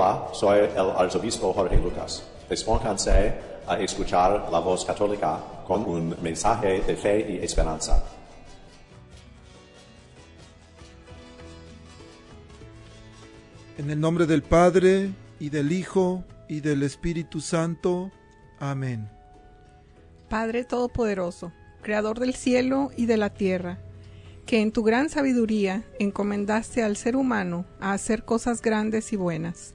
Hola, soy el arzobispo Jorge Lucas. Despónganse a escuchar la voz católica con un mensaje de fe y esperanza. En el nombre del Padre, y del Hijo, y del Espíritu Santo. Amén. Padre Todopoderoso, Creador del cielo y de la tierra, que en tu gran sabiduría encomendaste al ser humano a hacer cosas grandes y buenas.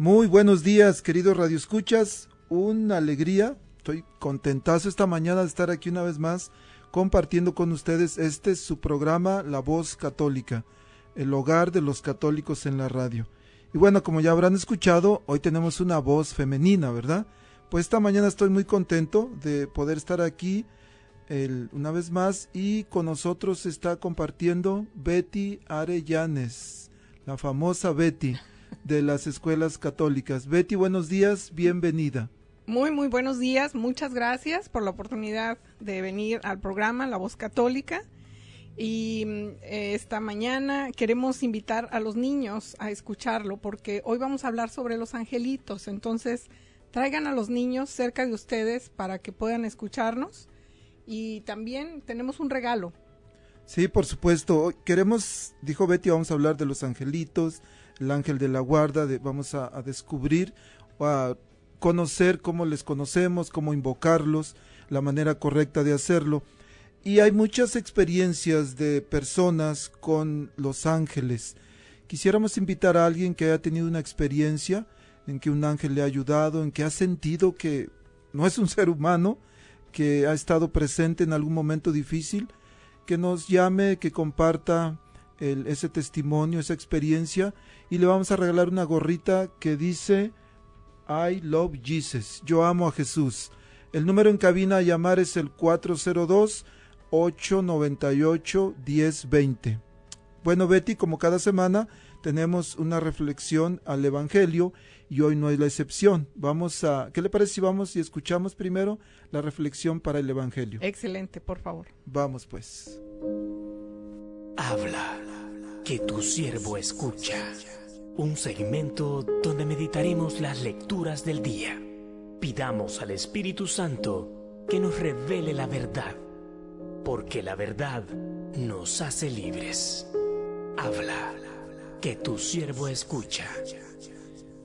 Muy buenos días, queridos radioescuchas. Una alegría. Estoy contentazo esta mañana de estar aquí una vez más compartiendo con ustedes este es su programa La Voz Católica, el hogar de los católicos en la radio. Y bueno, como ya habrán escuchado, hoy tenemos una voz femenina, ¿verdad? Pues esta mañana estoy muy contento de poder estar aquí el, una vez más y con nosotros está compartiendo Betty Arellanes, la famosa Betty de las escuelas católicas. Betty, buenos días, bienvenida. Muy, muy buenos días. Muchas gracias por la oportunidad de venir al programa La Voz Católica. Y eh, esta mañana queremos invitar a los niños a escucharlo porque hoy vamos a hablar sobre los angelitos. Entonces, traigan a los niños cerca de ustedes para que puedan escucharnos. Y también tenemos un regalo. Sí, por supuesto. Queremos, dijo Betty, vamos a hablar de los angelitos, el ángel de la guarda, vamos a, a descubrir a conocer cómo les conocemos, cómo invocarlos, la manera correcta de hacerlo. Y hay muchas experiencias de personas con los ángeles. Quisiéramos invitar a alguien que haya tenido una experiencia en que un ángel le ha ayudado, en que ha sentido que no es un ser humano, que ha estado presente en algún momento difícil, que nos llame, que comparta el, ese testimonio, esa experiencia, y le vamos a regalar una gorrita que dice I love Jesus, yo amo a Jesús. El número en cabina a llamar es el 402 898 1020. Bueno, Betty, como cada semana tenemos una reflexión al Evangelio y hoy no es la excepción. Vamos a, ¿qué le parece si vamos y escuchamos primero la reflexión para el Evangelio? Excelente, por favor. Vamos pues. Habla, que tu siervo escucha. Un segmento donde meditaremos las lecturas del día. Pidamos al Espíritu Santo que nos revele la verdad, porque la verdad nos hace libres. Habla, que tu siervo escucha.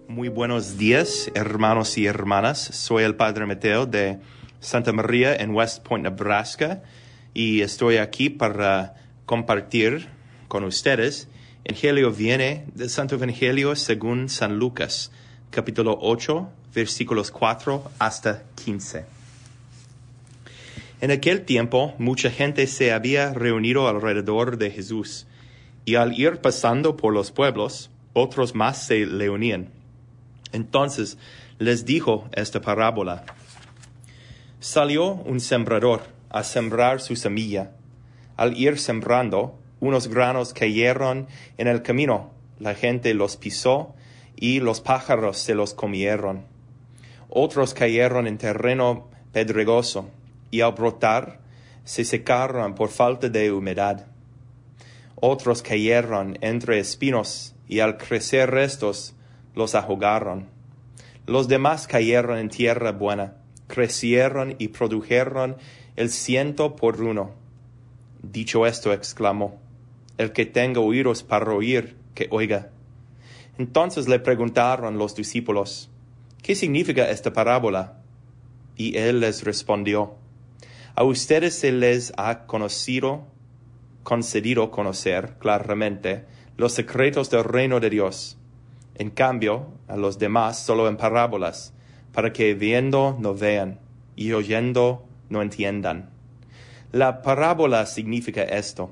Muy buenos días, hermanos y hermanas. Soy el Padre Mateo de Santa María en West Point, Nebraska, y estoy aquí para compartir con ustedes. Evangelio viene del Santo Evangelio según San Lucas, capítulo 8, versículos 4 hasta 15. En aquel tiempo, mucha gente se había reunido alrededor de Jesús, y al ir pasando por los pueblos, otros más se le unían. Entonces les dijo esta parábola. Salió un sembrador a sembrar su semilla. Al ir sembrando, unos granos cayeron en el camino. La gente los pisó y los pájaros se los comieron. Otros cayeron en terreno pedregoso y al brotar se secaron por falta de humedad. Otros cayeron entre espinos y al crecer estos los ahogaron. Los demás cayeron en tierra buena, crecieron y produjeron el ciento por uno. Dicho esto, exclamó, El que tenga oídos para oír, que oiga. Entonces le preguntaron los discípulos, ¿qué significa esta parábola? Y él les respondió, a ustedes se les ha conocido, concedido conocer claramente los secretos del reino de Dios. En cambio, a los demás solo en parábolas, para que viendo no vean y oyendo no entiendan. La parábola significa esto.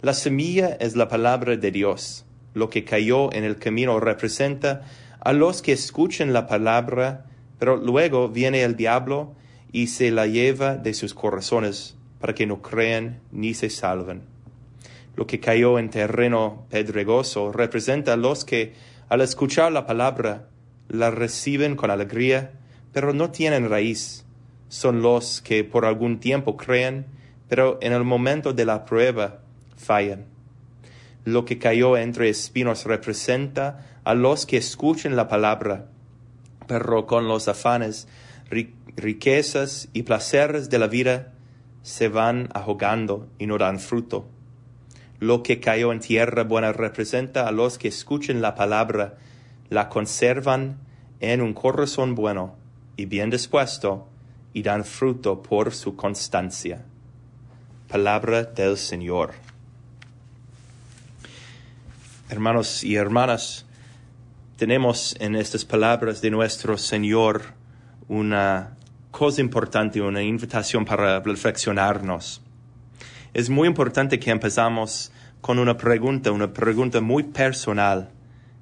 La semilla es la palabra de Dios. Lo que cayó en el camino representa a los que escuchan la palabra, pero luego viene el diablo y se la lleva de sus corazones para que no crean ni se salven. Lo que cayó en terreno pedregoso representa a los que, al escuchar la palabra, la reciben con alegría, pero no tienen raíz. Son los que por algún tiempo creen, pero en el momento de la prueba fallan. Lo que cayó entre espinos representa a los que escuchan la palabra, pero con los afanes riquezas y placeres de la vida se van ahogando y no dan fruto. Lo que cayó en tierra buena representa a los que escuchen la palabra, la conservan en un corazón bueno y bien dispuesto y dan fruto por su constancia. Palabra del Señor. Hermanos y hermanas, tenemos en estas palabras de nuestro Señor una cosa importante, una invitación para reflexionarnos. Es muy importante que empezamos con una pregunta, una pregunta muy personal.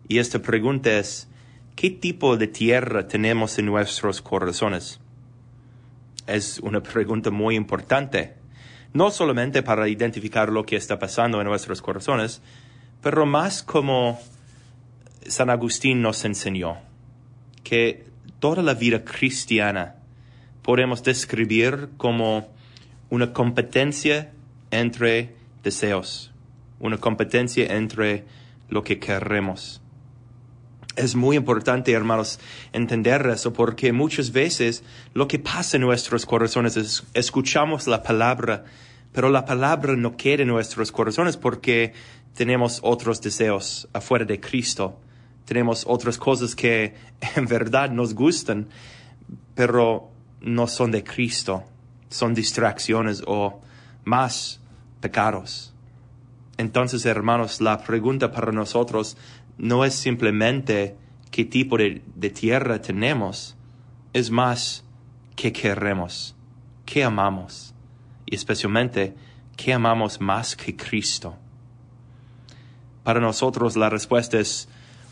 Y esta pregunta es, ¿qué tipo de tierra tenemos en nuestros corazones? Es una pregunta muy importante, no solamente para identificar lo que está pasando en nuestros corazones, pero más como San Agustín nos enseñó, que toda la vida cristiana podemos describir como una competencia entre deseos, una competencia entre lo que queremos. Es muy importante, hermanos, entender eso porque muchas veces lo que pasa en nuestros corazones es escuchamos la palabra, pero la palabra no queda en nuestros corazones porque tenemos otros deseos afuera de Cristo. Tenemos otras cosas que en verdad nos gustan, pero no son de Cristo, son distracciones o más pecados. Entonces, hermanos, la pregunta para nosotros no es simplemente qué tipo de, tierra tenemos, es más qué queremos, qué amamos y especialmente qué amamos más que Cristo. Para nosotros la respuesta es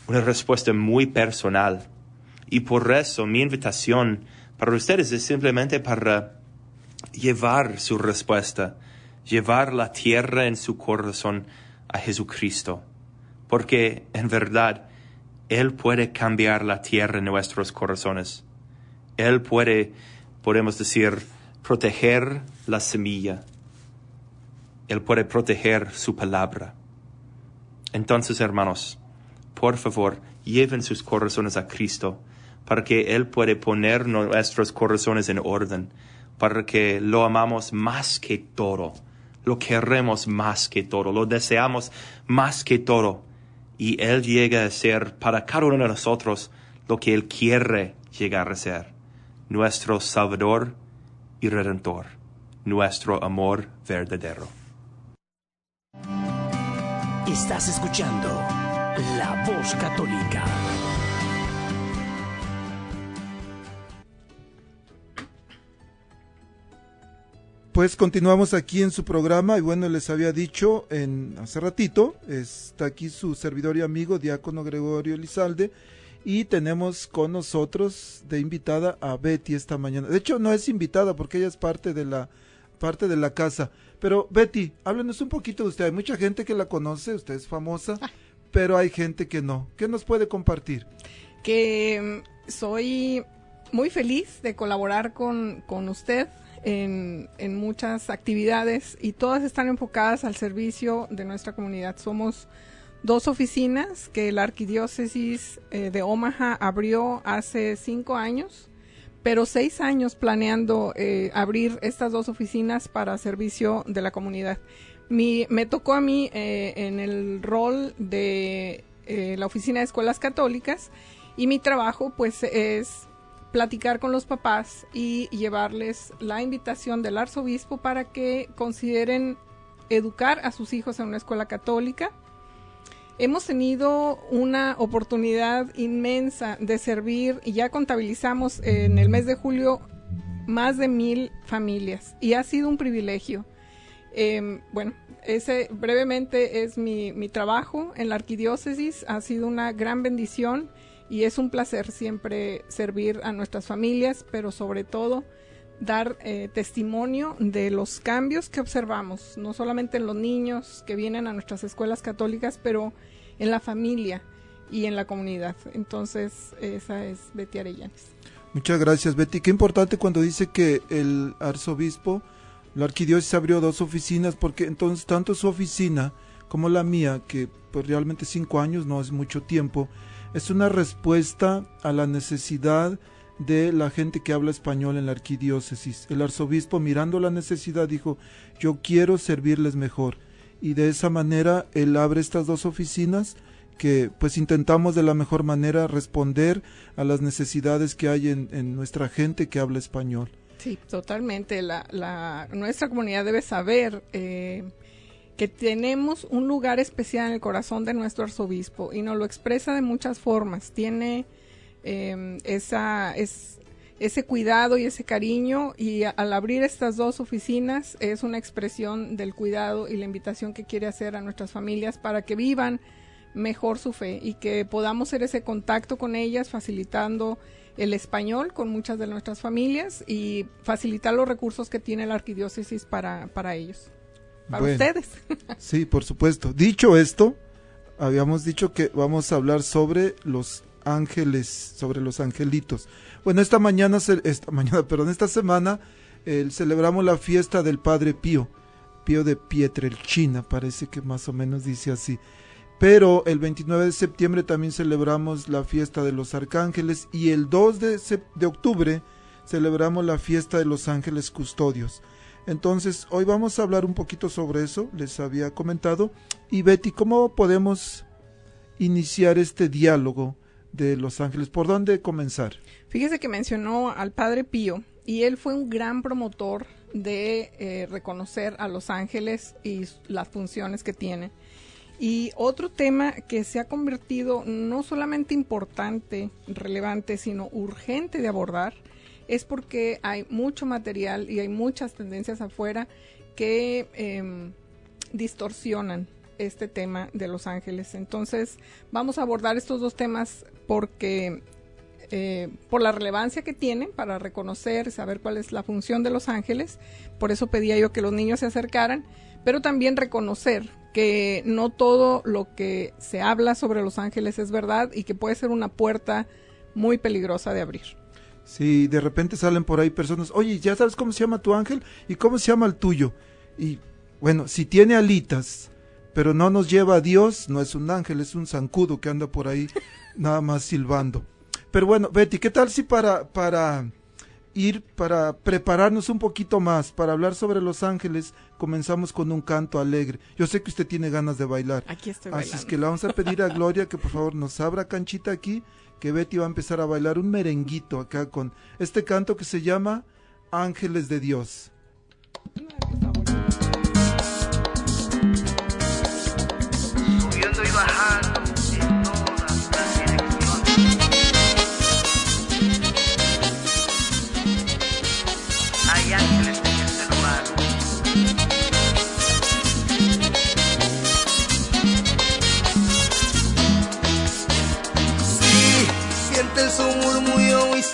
una respuesta muy personal y por eso mi invitación para ustedes es simplemente para llevar su respuesta, llevar la tierra en su corazón a Jesucristo, porque en verdad Él puede cambiar la tierra en nuestros corazones. Él puede, podemos decir, proteger la semilla. Él puede proteger su palabra. Entonces, hermanos, por favor, lleven sus corazones a Cristo para que Él puede poner nuestros corazones en orden, para que lo amamos más que todo, lo queremos más que todo, lo deseamos más que todo, y Él llega a ser para cada uno de nosotros lo que Él quiere llegar a ser, nuestro Salvador y Redentor, nuestro amor verdadero. Estás escuchando La Voz Católica. Pues continuamos aquí en su programa y bueno, les había dicho en hace ratito, está aquí su servidor y amigo Diácono Gregorio Elizalde y tenemos con nosotros de invitada a Betty esta mañana. De hecho, no es invitada porque ella es parte de la parte de la casa. Pero Betty, háblenos un poquito de usted. Hay mucha gente que la conoce, usted es famosa, ah. pero hay gente que no. ¿Qué nos puede compartir? Que mm, soy muy feliz de colaborar con, con usted en, en, muchas actividades y todas están enfocadas al servicio de nuestra comunidad. Somos dos oficinas que la arquidiócesis eh, de Omaha abrió hace cinco años, pero seis años planeando eh, abrir estas dos oficinas para servicio de la comunidad. Me tocó a mí eh, en el rol de la oficina de escuelas católicas y mi trabajo pues es platicar con los papás y llevarles la invitación del arzobispo para que consideren educar a sus hijos en una escuela católica. Hemos tenido una oportunidad inmensa de servir y ya contabilizamos en el mes de julio más de mil familias y ha sido un privilegio. Eh, bueno, ese brevemente es mi, mi trabajo en la arquidiócesis, ha sido una gran bendición y es un placer siempre servir a nuestras familias, pero sobre todo dar eh, testimonio de los cambios que observamos, no solamente en los niños que vienen a nuestras escuelas católicas, pero en la familia y en la comunidad. Entonces, esa es Betty Arellanes. Muchas gracias, Betty. Qué importante cuando dice que el arzobispo, la arquidiócesis abrió dos oficinas, porque entonces tanto su oficina como la mía, que pues realmente cinco años no es mucho tiempo, es una respuesta a la necesidad de la gente que habla español en la arquidiócesis. El arzobispo mirando la necesidad dijo, yo quiero servirles mejor. Y de esa manera él abre estas dos oficinas que pues intentamos de la mejor manera responder a las necesidades que hay en, nuestra gente que habla español. Sí, totalmente. La, la, nuestra comunidad debe saber eh, que tenemos un lugar especial en el corazón de nuestro arzobispo y nos lo expresa de muchas formas. Tiene em, esa, es, ese cuidado y ese cariño y al abrir estas dos oficinas es una expresión del cuidado y la invitación que quiere hacer a nuestras familias para que vivan mejor su fe y que podamos hacer ese contacto con ellas facilitando el español con muchas de nuestras familias y facilitar los recursos que tiene la arquidiócesis para, para ellos para ustedes. sí, por supuesto. Dicho esto, habíamos dicho que vamos a hablar sobre los ángeles, sobre los angelitos. Bueno, esta mañana, esta mañana, perdón, esta semana celebramos la fiesta del Padre Pío, Pío de Pietrelchina, parece que más o menos dice así. Pero el 29 de septiembre también celebramos la fiesta de los arcángeles y el 2 de, de octubre celebramos la fiesta de los ángeles custodios. Entonces, hoy vamos a hablar un poquito sobre eso, les había comentado. Y Betty, ¿cómo podemos iniciar este diálogo de los ángeles? ¿Por dónde comenzar? Fíjese que mencionó al Padre Pío y él fue un gran promotor de eh, reconocer a los ángeles y las funciones que tienen. Y otro tema que se ha convertido no solamente importante, relevante, sino urgente de abordar, es porque hay mucho material y hay muchas tendencias afuera que em, distorsionan este tema de los ángeles. Entonces vamos a abordar estos dos temas porque eh, por la relevancia que tienen para reconocer, saber cuál es la función de los ángeles. Por eso pedía yo que los niños se acercaran, pero también reconocer que no todo lo que se habla sobre los ángeles es verdad y que puede ser una puerta muy peligrosa de abrir. Si de repente salen por ahí personas, oye, ¿ya sabes cómo se llama tu ángel? ¿Y cómo se llama el tuyo? Y bueno, si tiene alitas, pero no nos lleva a Dios, no es un ángel, es un zancudo que anda por ahí nada más silbando. Pero bueno, Betty, ¿qué tal si para, para ir, para prepararnos un poquito más, para hablar sobre los ángeles, comenzamos con un canto alegre? Yo sé que usted tiene ganas de bailar. Aquí estoy bailando. Así es que le vamos a pedir a Gloria que por favor nos abra canchita aquí que Betty va a empezar a bailar un merenguito acá con este canto que se llama Ángeles de Dios.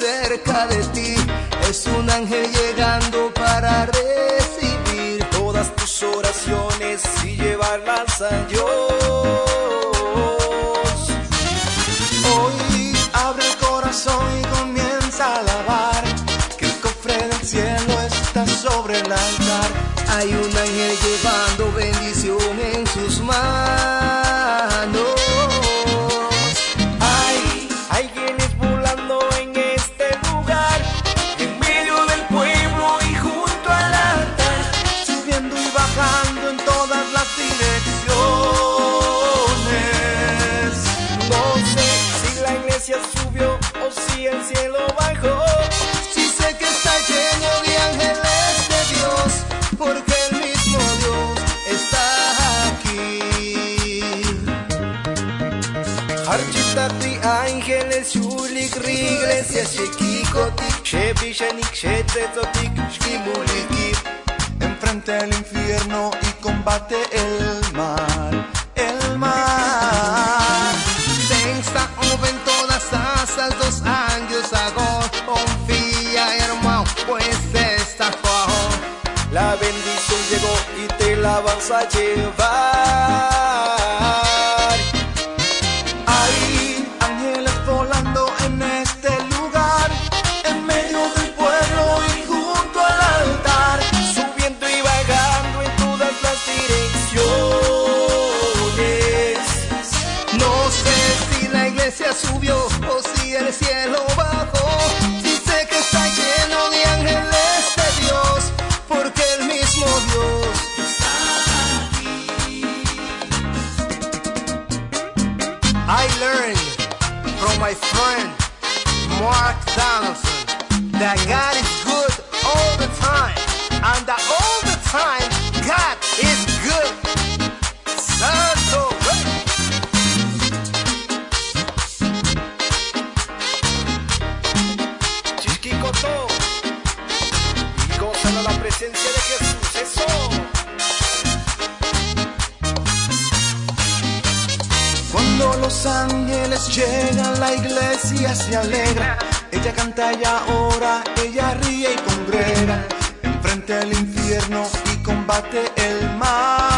cerca de ti. Es un ángel llegando para recibir todas tus oraciones y llevarlas a Dios. Hoy abre el corazón y comienza a alabar que el cofre del cielo está sobre el altar. Hay un ángel llegando. Shkimulikip enfrente al infierno y combate el mal, el mal. Tensa ven todas asas dos años agora confía hermano pues está bajo la bendición llegó y te la vas a llevar I learned from my friend Mark Donaldson that God is good all the time, and that all the time ángeles llegan, la iglesia se alegra. Ella canta, ella ora, ella ríe y congrega. Enfrente al infierno y combate el mal.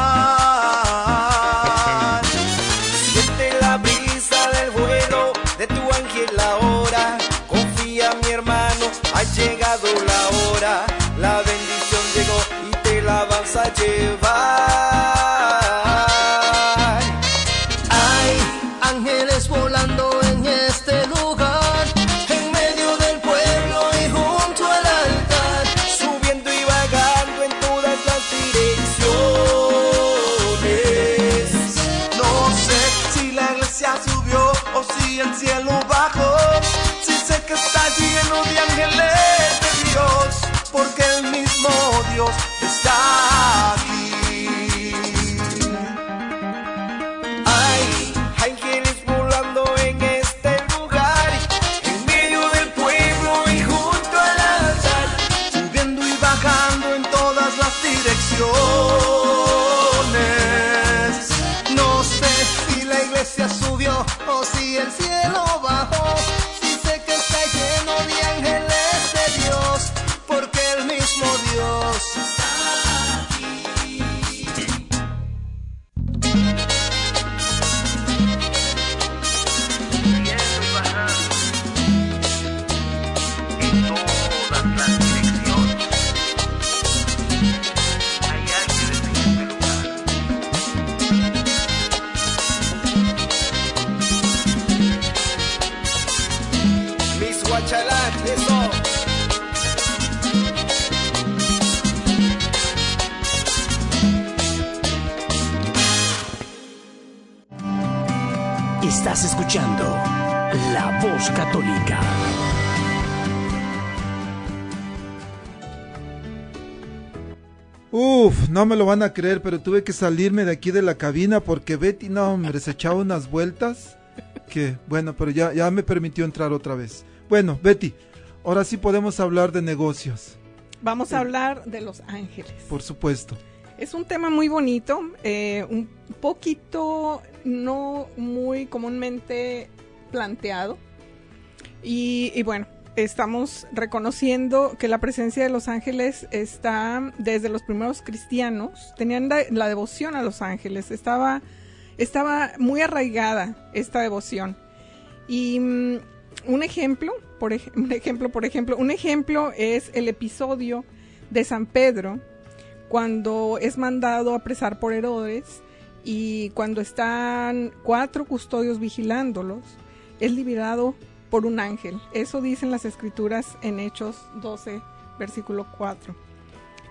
No me lo van a creer, pero tuve que salirme de aquí de la cabina porque Betty, no, hombre, se echaba unas vueltas. Que, bueno, pero ya, ya me permitió entrar otra vez. Bueno, Betty, ahora sí podemos hablar de negocios, Vamos a hablar de los ángeles. por supuesto. Es un tema muy bonito, eh, un poquito no muy comúnmente planteado. Y, y bueno, estamos reconociendo que la presencia de los ángeles está desde los primeros cristianos, tenían la, devoción a los ángeles, estaba, estaba muy arraigada esta devoción. Y mm, un ejemplo, por un ejemplo, por ejemplo, un ejemplo es el episodio de San Pedro, cuando es mandado a apresar por Herodes y cuando están cuatro custodios vigilándolos, es liberado por un ángel. Eso dicen las escrituras en Hechos 12, versículo 4.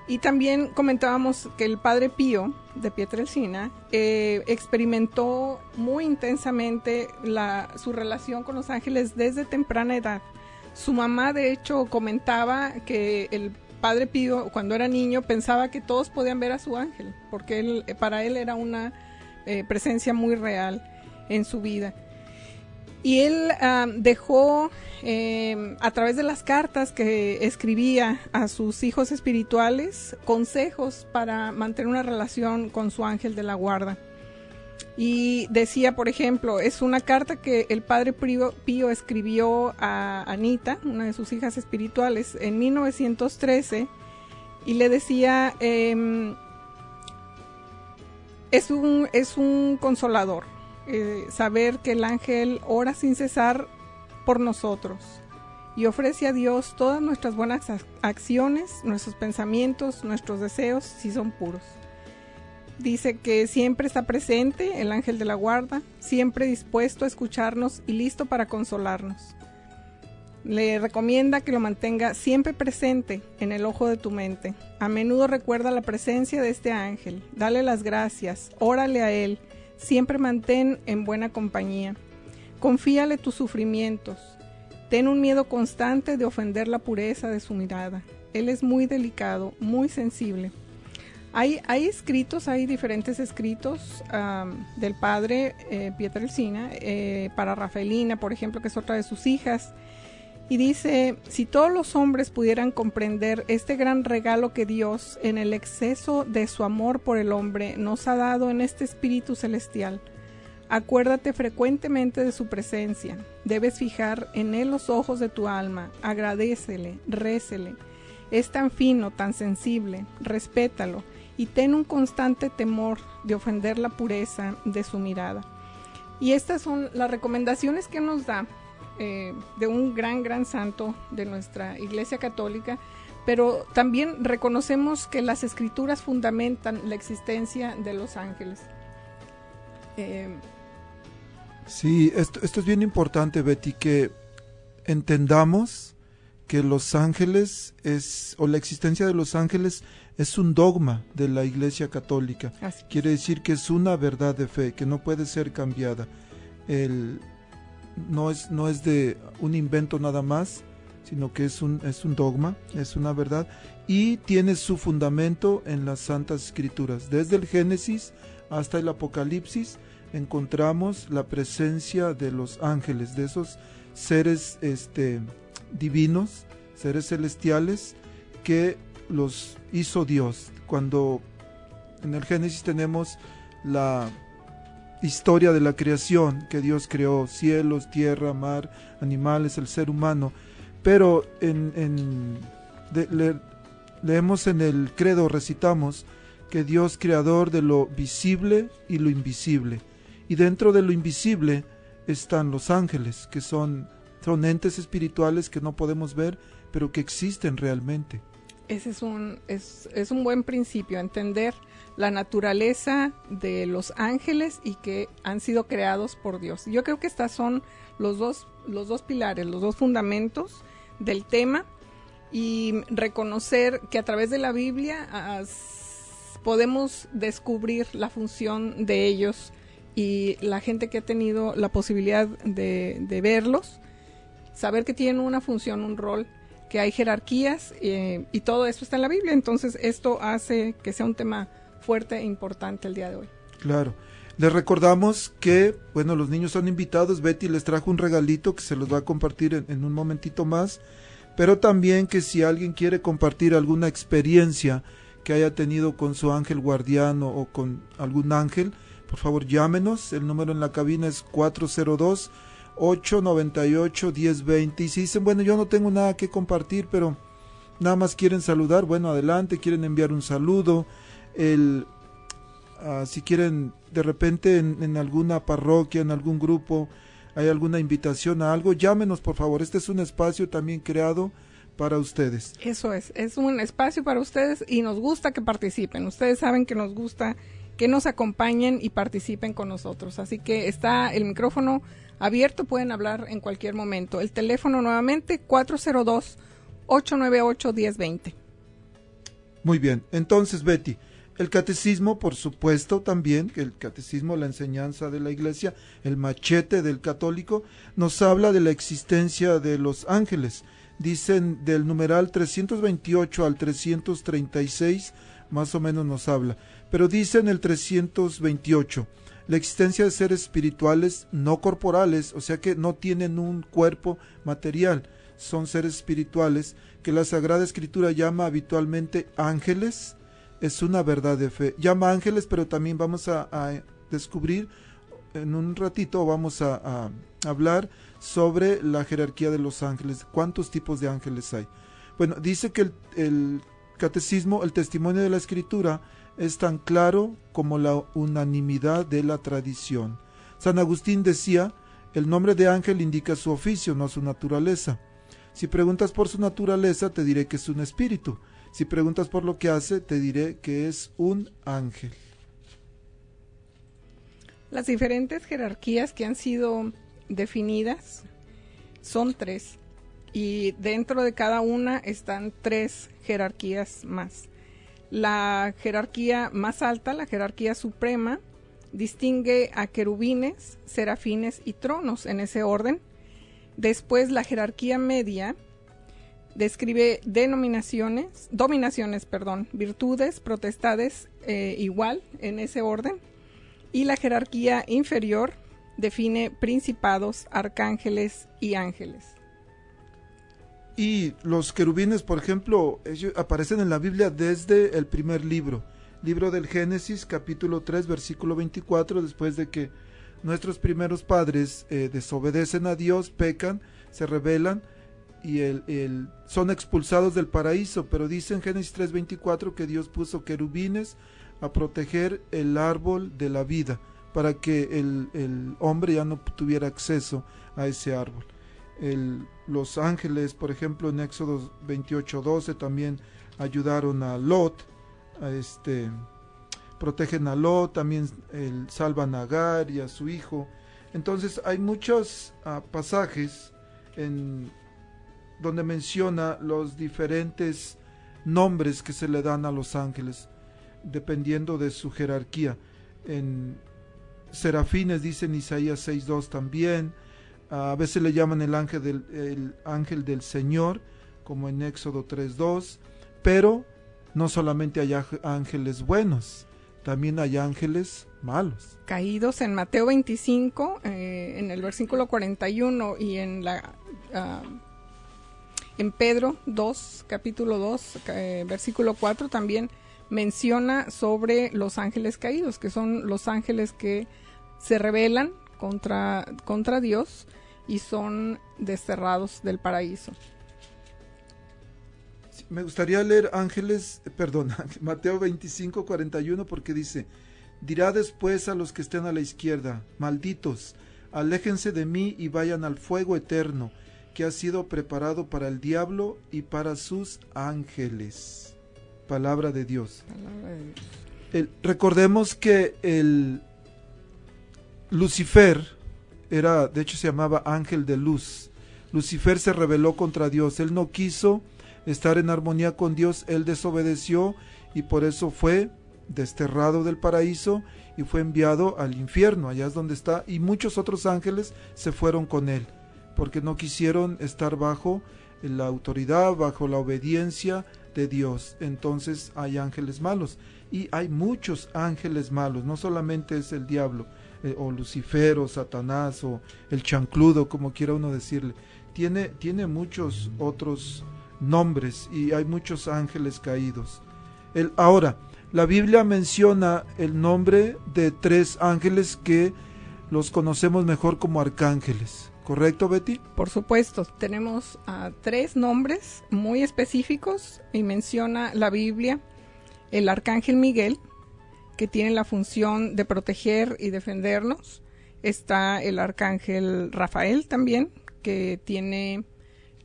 Y también comentábamos que el padre Pío de Pietrelcina eh, experimentó muy intensamente su relación con los ángeles desde temprana edad. Su mamá, de hecho, comentaba que el padre Pío, cuando era niño, pensaba que todos podían ver a su ángel, porque para él era una eh, presencia muy real en su vida. Y él ah, dejó eh, a través de las cartas que escribía a sus hijos espirituales consejos para mantener una relación con su ángel de la guarda. Y decía, por ejemplo, es una carta que el padre Pío, escribió a Anita, una de sus hijas espirituales, en 1913, y le decía, em, es, un, es un consolador, eh, saber que el ángel ora sin cesar por nosotros y ofrece a Dios todas nuestras buenas acciones, nuestros pensamientos, nuestros deseos, si son puros. Dice que siempre está presente el ángel de la guarda, siempre dispuesto a escucharnos y listo para consolarnos. Le recomienda que lo mantenga siempre presente en el ojo de tu mente. A menudo recuerda la presencia de este ángel. Dale las gracias, órale a él Siempre mantén en buena compañía. Confíale tus sufrimientos. Ten un miedo constante de ofender la pureza de su mirada. Él es muy delicado, muy sensible. Hay, escritos, hay diferentes escritos del padre eh, Pietro Elcina eh, para Rafaelina, por ejemplo, que es otra de sus hijas y dice, si todos los hombres pudieran comprender este gran regalo que Dios, en el exceso de su amor por el hombre, nos ha dado en este Espíritu Celestial, acuérdate frecuentemente de su presencia, debes fijar en él los ojos de tu alma, agradecele, récele, es tan fino, tan sensible, respétalo y ten un constante temor de ofender la pureza de su mirada. Y estas son las recomendaciones que nos da eh, de un gran, gran santo de nuestra Iglesia Católica, pero también reconocemos que las escrituras fundamentan la existencia de los ángeles. Eh, sí, esto, esto es bien importante, Betty, que entendamos que los ángeles es, o la existencia de los ángeles es un dogma de la Iglesia Católica. Quiere decir que es una verdad de fe, que no puede ser cambiada. El, no es, no es de un invento nada más, sino que es un, es un dogma, es una verdad, y tiene su fundamento en las Santas Escrituras. Desde el Génesis hasta el Apocalipsis encontramos la presencia de los ángeles, de esos seres este, divinos, seres celestiales, que los hizo Dios. Cuando en el Génesis tenemos la historia de la creación, que Dios creó cielos, tierra, mar, animales, el ser humano. Pero en, leemos en el credo, recitamos que Dios creador de lo visible y lo invisible. Y dentro de lo invisible están los ángeles, que son, son entes espirituales que no podemos ver, pero que existen realmente. Ese es un, es, es un buen principio, entender la naturaleza de los ángeles y que han sido creados por Dios. Yo creo que estos son los dos, los dos pilares, los dos fundamentos del tema y reconocer que a través de la Biblia podemos descubrir la función de ellos y la gente que ha tenido la posibilidad de, verlos, saber que tienen una función, un rol, que hay jerarquías eh, y todo eso está en la Biblia. Entonces esto hace que sea un tema fuerte e importante el día de hoy. Claro. Les recordamos que, bueno, los niños son invitados. Betty les trajo un regalito que se los va a compartir en, un momentito más. Pero también que si alguien quiere compartir alguna experiencia que haya tenido con su ángel guardiano o con algún ángel, por favor llámenos. El número en la cabina es 402 898 1020. Y si dicen, bueno, yo no tengo nada que compartir, pero nada más quieren saludar, bueno, adelante, quieren enviar un saludo, el ah, si quieren de repente en, alguna parroquia, en algún grupo, hay alguna invitación a algo, llámenos por favor. Este es un espacio también creado para ustedes. Eso es, es un espacio para ustedes y nos gusta que participen. Ustedes saben que nos gusta que nos acompañen y participen con nosotros. Así que está el micrófono abierto, pueden hablar en cualquier momento. El teléfono nuevamente 402-898-1020. Muy bien, entonces Betty, el catecismo, por supuesto, también, que el catecismo, la enseñanza de la iglesia, el machete del católico, nos habla de la existencia de los ángeles. Dicen del numeral 328 al 336, más o menos nos habla. Pero dice en el 328, la existencia de seres espirituales no corporales, o sea que no tienen un cuerpo material, son seres espirituales que la Sagrada Escritura llama habitualmente ángeles, es una verdad de fe. Llama ángeles, pero también vamos a, descubrir en un ratito, vamos a, hablar sobre la jerarquía de los ángeles, cuántos tipos de ángeles hay. Bueno, dice que el, catecismo, el testimonio de la escritura, es tan claro como la unanimidad de la tradición. San Agustín decía, el nombre de ángel indica su oficio, no su naturaleza. Si preguntas por su naturaleza, te diré que es un espíritu. Si preguntas por lo que hace, te diré que es un ángel. Las diferentes jerarquías que han sido definidas son tres y dentro de cada una están tres jerarquías más. La jerarquía más alta, la jerarquía suprema, distingue a querubines, serafines y tronos en ese orden. Después la jerarquía media describe denominaciones, dominaciones, perdón, virtudes, protestades, eh, igual en ese orden. Y la jerarquía inferior define principados, arcángeles y ángeles. Y los querubines, por ejemplo, ellos aparecen en la Biblia desde el primer libro, libro del Génesis, capítulo 3, versículo 24, después de que nuestros primeros padres eh, desobedecen a Dios, pecan, se rebelan, y el, son expulsados del paraíso, pero dice en Génesis 3:24 que Dios puso querubines a proteger el árbol de la vida, para que el, el hombre ya no tuviera acceso a ese árbol. El, los ángeles, por ejemplo, en Éxodo 28:12 también ayudaron a Lot, a este, protegen a Lot, también el, salvan a Agar y a su hijo. Entonces hay muchos ah, pasajes en donde menciona los diferentes nombres que se le dan a los ángeles, dependiendo de su jerarquía. En serafines dicen Isaías 6.2 también, a veces le llaman el ángel del, el ángel del Señor, como en Éxodo 3.2, pero no solamente hay ángeles buenos, también hay ángeles malos. Caídos en Mateo 25, eh, en el versículo 41 y en la... Ah, en Pedro 2, capítulo 2, eh, versículo 4 también menciona sobre los ángeles caídos, que son los ángeles que se rebelan contra, contra Dios y son desterrados del paraíso. Me gustaría leer Ángeles, eh, perdón, Mateo 25, 41, porque dice, dirá después a los que estén a la izquierda, malditos, aléjense de mí y vayan al fuego eterno que ha sido preparado para el diablo y para sus ángeles. Palabra de Dios. recordemos que el Lucifer era, de hecho se llamaba ángel de luz. Lucifer se rebeló contra Dios. Él no quiso estar en armonía con Dios. Él desobedeció y por eso fue desterrado del paraíso y fue enviado al infierno. Allá es donde está. Y muchos otros ángeles se fueron con él porque no quisieron estar bajo la autoridad, bajo la obediencia de Dios. Entonces hay ángeles malos y hay muchos ángeles malos, no solamente es el diablo eh, o Lucifer o Satanás o el chancludo, como quiera uno decirle. Tiene, tiene muchos otros nombres y hay muchos ángeles caídos. Ahora, la Biblia menciona el nombre de tres ángeles que los conocemos mejor como arcángeles. ¿Correcto, Betty? Por supuesto, tenemos uh, tres nombres muy específicos y menciona la Biblia el arcángel Miguel, que tiene la función de proteger y defendernos. Está el arcángel Rafael también, que tiene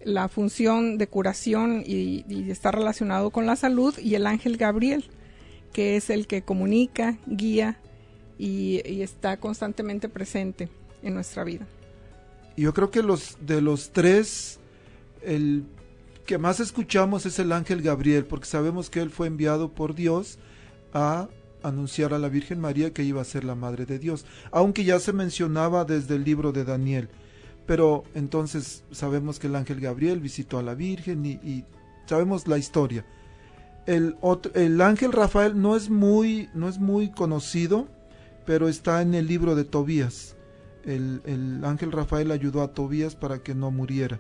la función de curación y, está relacionado con la salud, y el ángel Gabriel, que es el que comunica, guía y está constantemente presente en nuestra vida. Yo creo que los de los tres, el que más escuchamos es el ángel Gabriel, porque sabemos que él fue enviado por Dios a anunciar a la Virgen María que iba a ser la Madre de Dios, aunque ya se mencionaba desde el libro de Daniel. Pero entonces sabemos que el ángel Gabriel visitó a la Virgen y, y sabemos la historia. El, otro, el ángel Rafael no es muy, no es muy conocido, pero está en el libro de Tobías. El, el ángel Rafael ayudó a Tobías para que no muriera.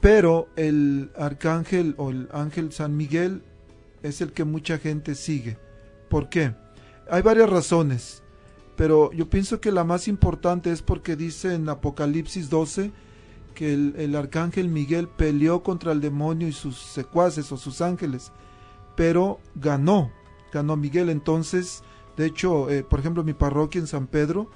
Pero el arcángel o el ángel San Miguel es el que mucha gente sigue. ¿Por qué? Hay varias razones, pero yo pienso que la más importante es porque dice en Apocalipsis 12 que el, el, arcángel Miguel peleó contra el demonio y sus secuaces o sus ángeles, pero ganó, ganó Miguel. Entonces, de hecho, eh, por ejemplo, mi parroquia en San Pedro,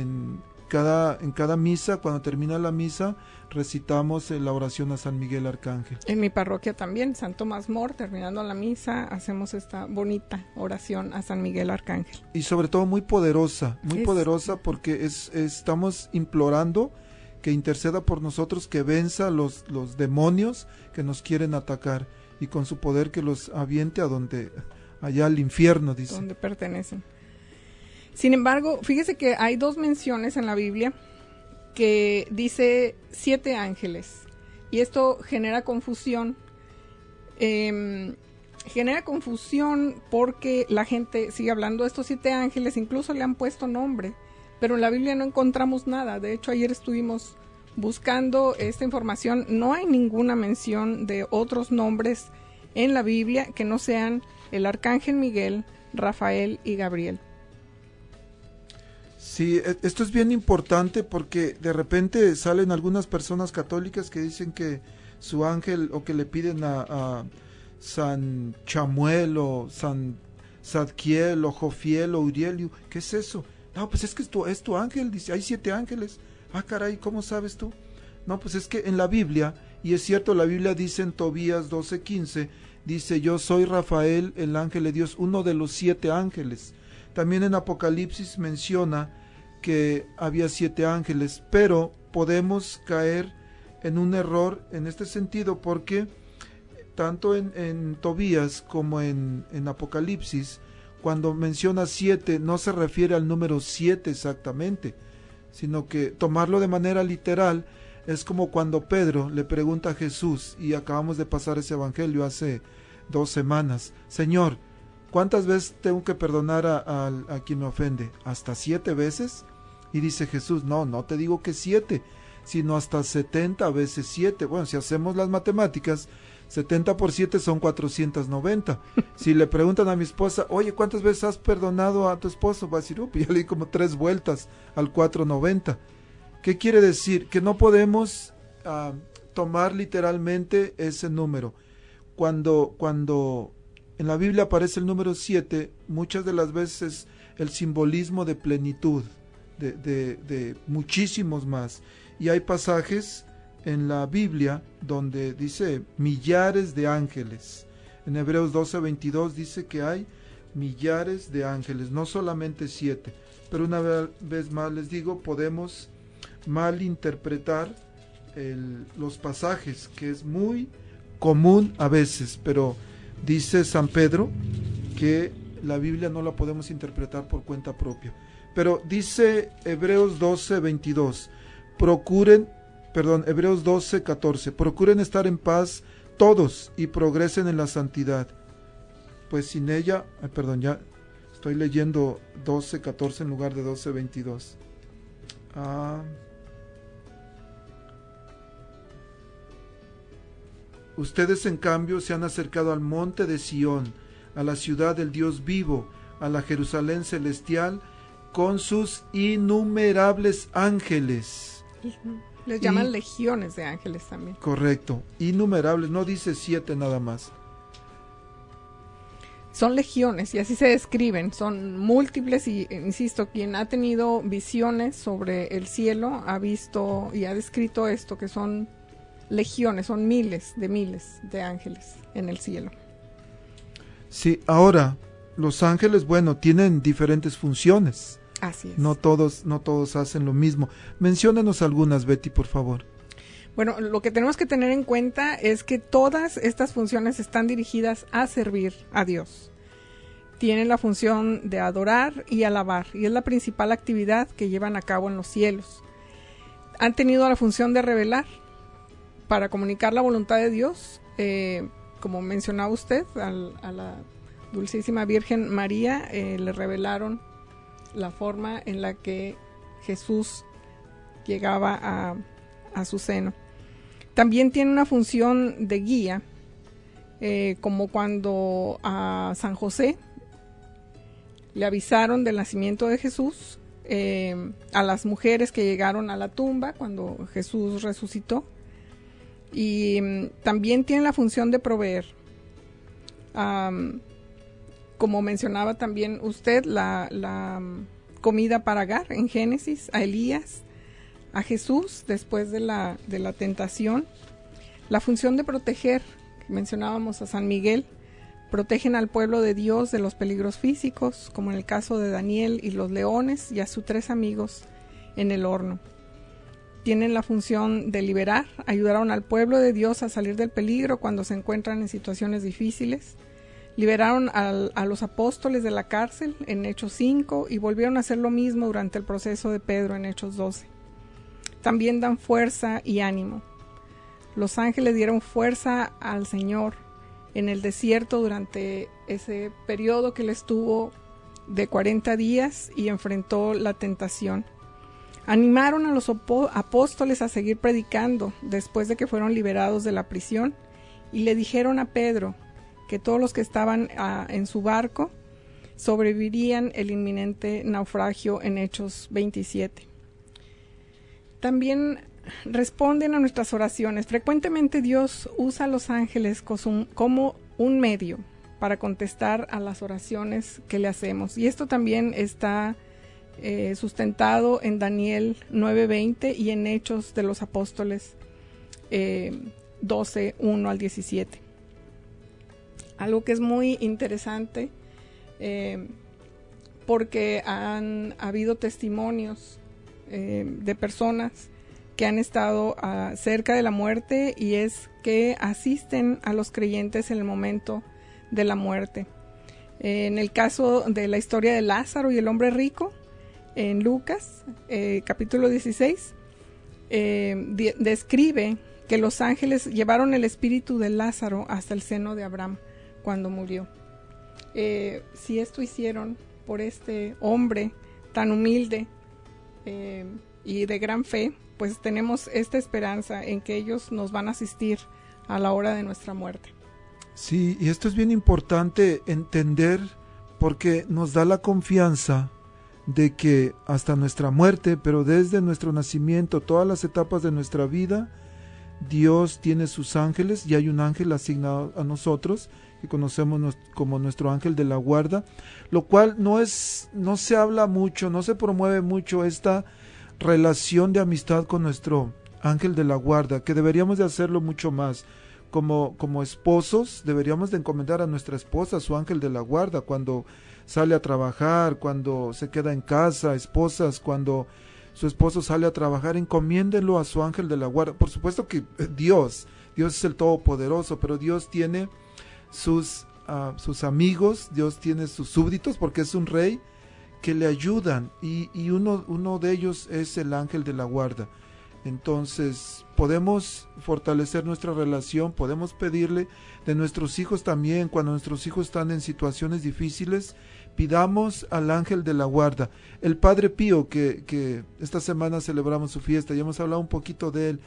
en cada, en cada misa, cuando termina la misa, recitamos la oración a San Miguel Arcángel. En mi parroquia también, San Tomás Mor, terminando la misa, hacemos esta bonita oración a San Miguel Arcángel. Y sobre todo muy poderosa, muy es... poderosa porque es, estamos implorando que interceda por nosotros, que venza los, los demonios que nos quieren atacar y con su poder que los aviente a donde, allá al infierno, dice. Donde pertenecen. Sin embargo, fíjese que hay dos menciones en la Biblia que dice siete ángeles y esto genera confusión. Eh, genera confusión porque la gente sigue hablando de estos siete ángeles, incluso le han puesto nombre, pero en la Biblia no encontramos nada. De hecho, ayer estuvimos buscando esta información. No hay ninguna mención de otros nombres en la Biblia que no sean el arcángel Miguel, Rafael y Gabriel. Sí, esto es bien importante porque de repente salen algunas personas católicas que dicen que su ángel o que le piden a, a San Chamuel o San Zadkiel o Jofiel o Uriel. ¿Qué es eso? No, pues es que es tu, es tu ángel, dice, hay siete ángeles. Ah, caray, ¿cómo sabes tú? No, pues es que en la Biblia, y es cierto, la Biblia dice en Tobías 12:15, dice, yo soy Rafael, el ángel de Dios, uno de los siete ángeles. También en Apocalipsis menciona que había siete ángeles, pero podemos caer en un error en este sentido porque tanto en, Tobías como en, Apocalipsis, cuando menciona siete, no se refiere al número siete exactamente, sino que tomarlo de manera literal es como cuando Pedro le pregunta a Jesús, y acabamos de pasar ese evangelio hace dos semanas, Señor, ¿cuántas veces tengo que perdonar a quien me ofende? ¿Hasta siete veces? Y dice Jesús, no, no te digo que siete, sino hasta setenta veces siete. Bueno, si hacemos las matemáticas, 70 por 7 son 490. Si le preguntan a mi esposa, oye, ¿cuántas veces has perdonado a tu esposo? Va a decir, uy, ya le di como tres vueltas al 490. ¿Qué quiere decir? Que no podemos uh, tomar literalmente ese número. Cuando, cuando en la Biblia aparece el número 7, muchas de las veces el simbolismo de plenitud, de, muchísimos más. Y hay pasajes en la Biblia donde dice millares de ángeles. En Hebreos 12, 22 dice que hay millares de ángeles, no solamente siete. Pero una vez más les digo, podemos malinterpretar el, los pasajes, que es muy común a veces, pero dice San Pedro que la Biblia no la podemos interpretar por cuenta propia. Pero dice Hebreos 12, 22, procuren perdón, Hebreos 12, 14. Procuren estar en paz todos y progresen en la santidad. Pues sin ella, ay, perdón, ya estoy leyendo 12, 14 en lugar de 12, 22. Ah. Ustedes en cambio se han acercado al monte de Sión, a la ciudad del Dios vivo, a la Jerusalén celestial, con sus innumerables ángeles. Les llaman y, legiones de ángeles también. Correcto, innumerables, no dice siete nada más. Son legiones y así se describen, son múltiples y, insisto, quien ha tenido visiones sobre el cielo ha visto y ha descrito esto, que son legiones, son miles de miles de ángeles en el cielo. Sí, ahora, los ángeles, bueno, tienen diferentes funciones. Así es. No todos, no todos hacen lo mismo. Menciónenos algunas, Betty, por favor. Bueno, lo que tenemos que tener en cuenta es que todas estas funciones están dirigidas a servir a Dios. Tienen la función de adorar y alabar, y es la principal actividad que llevan a cabo en los cielos. Han tenido la función de revelar, para comunicar la voluntad de Dios, eh, como mencionaba usted, al- a la Dulcísima Virgen María eh, le revelaron la forma en la que Jesús llegaba a, a su seno. También tiene una función de guía, eh, como cuando a San José le avisaron del nacimiento de Jesús, eh, a las mujeres que llegaron a la tumba cuando Jesús resucitó. Y mm, también tiene la función de proveer. Am, como mencionaba también usted, la, mm, comida para Agar en Génesis, a Elías, a Jesús después de la, de la tentación. La función de proteger, que mencionábamos a San Miguel, protegen al pueblo de Dios de los peligros físicos, como en el caso de Daniel y los leones y a sus tres amigos en el horno. Tienen la función de liberar, ayudaron al pueblo de Dios a salir del peligro cuando se encuentran en situaciones difíciles. Liberaron a los apóstoles de la cárcel en Hechos 5 y volvieron a hacer lo mismo durante el proceso de Pedro en Hechos 12. También dan fuerza y ánimo. Los ángeles dieron fuerza al Señor en el desierto durante ese periodo que él estuvo de 40 días y enfrentó la tentación. Animaron a los apóstoles a seguir predicando después de que fueron liberados de la prisión y le dijeron a Pedro que todos los que estaban ah, en su barco sobrevivirían el inminente naufragio en Hechos 27. También responden a nuestras oraciones. Frecuentemente Dios usa a los ángeles como un medio para contestar a las oraciones que le hacemos. Y esto también está eh, sustentado en Daniel 9:20 y en Hechos de los Apóstoles eh, 12, 1 al 17. Algo que es muy interesante eh, porque han habido testimonios eh, de personas que han estado ah, cerca de la muerte y es que asisten a los creyentes en el momento de la muerte. En el caso de la historia de Lázaro y el hombre rico, en Lucas, eh, capítulo 16, eh, de- describe que los ángeles llevaron el espíritu de Lázaro hasta el seno de Abraham cuando murió. Eh, si esto hicieron por este hombre tan humilde eh, y de gran fe, pues tenemos esta esperanza en que ellos nos van a asistir a la hora de nuestra muerte. Sí, y esto es bien importante entender porque nos da la confianza de que hasta nuestra muerte, pero desde nuestro nacimiento, todas las etapas de nuestra vida, Dios tiene sus ángeles y hay un ángel asignado a nosotros que conocemos como nuestro ángel de la guarda, lo cual no es no se habla mucho, no se promueve mucho esta relación de amistad con nuestro ángel de la guarda, que deberíamos de hacerlo mucho más. Como, como esposos deberíamos de encomendar a nuestra esposa su ángel de la guarda cuando sale a trabajar, cuando se queda en casa, esposas, cuando su esposo sale a trabajar, encomiéndenlo a su ángel de la guarda. Por supuesto que Dios, Dios es el Todopoderoso, pero Dios tiene sus, ah, sus amigos, Dios tiene sus súbditos, porque es un rey que le ayudan y, y uno, uno de ellos es el ángel de la guarda. Entonces podemos fortalecer nuestra relación, podemos pedirle de nuestros hijos también, cuando nuestros hijos están en situaciones difíciles, pidamos al ángel de la guarda. El Padre Pío, que, que esta semana celebramos su fiesta y hemos hablado un poquito de él,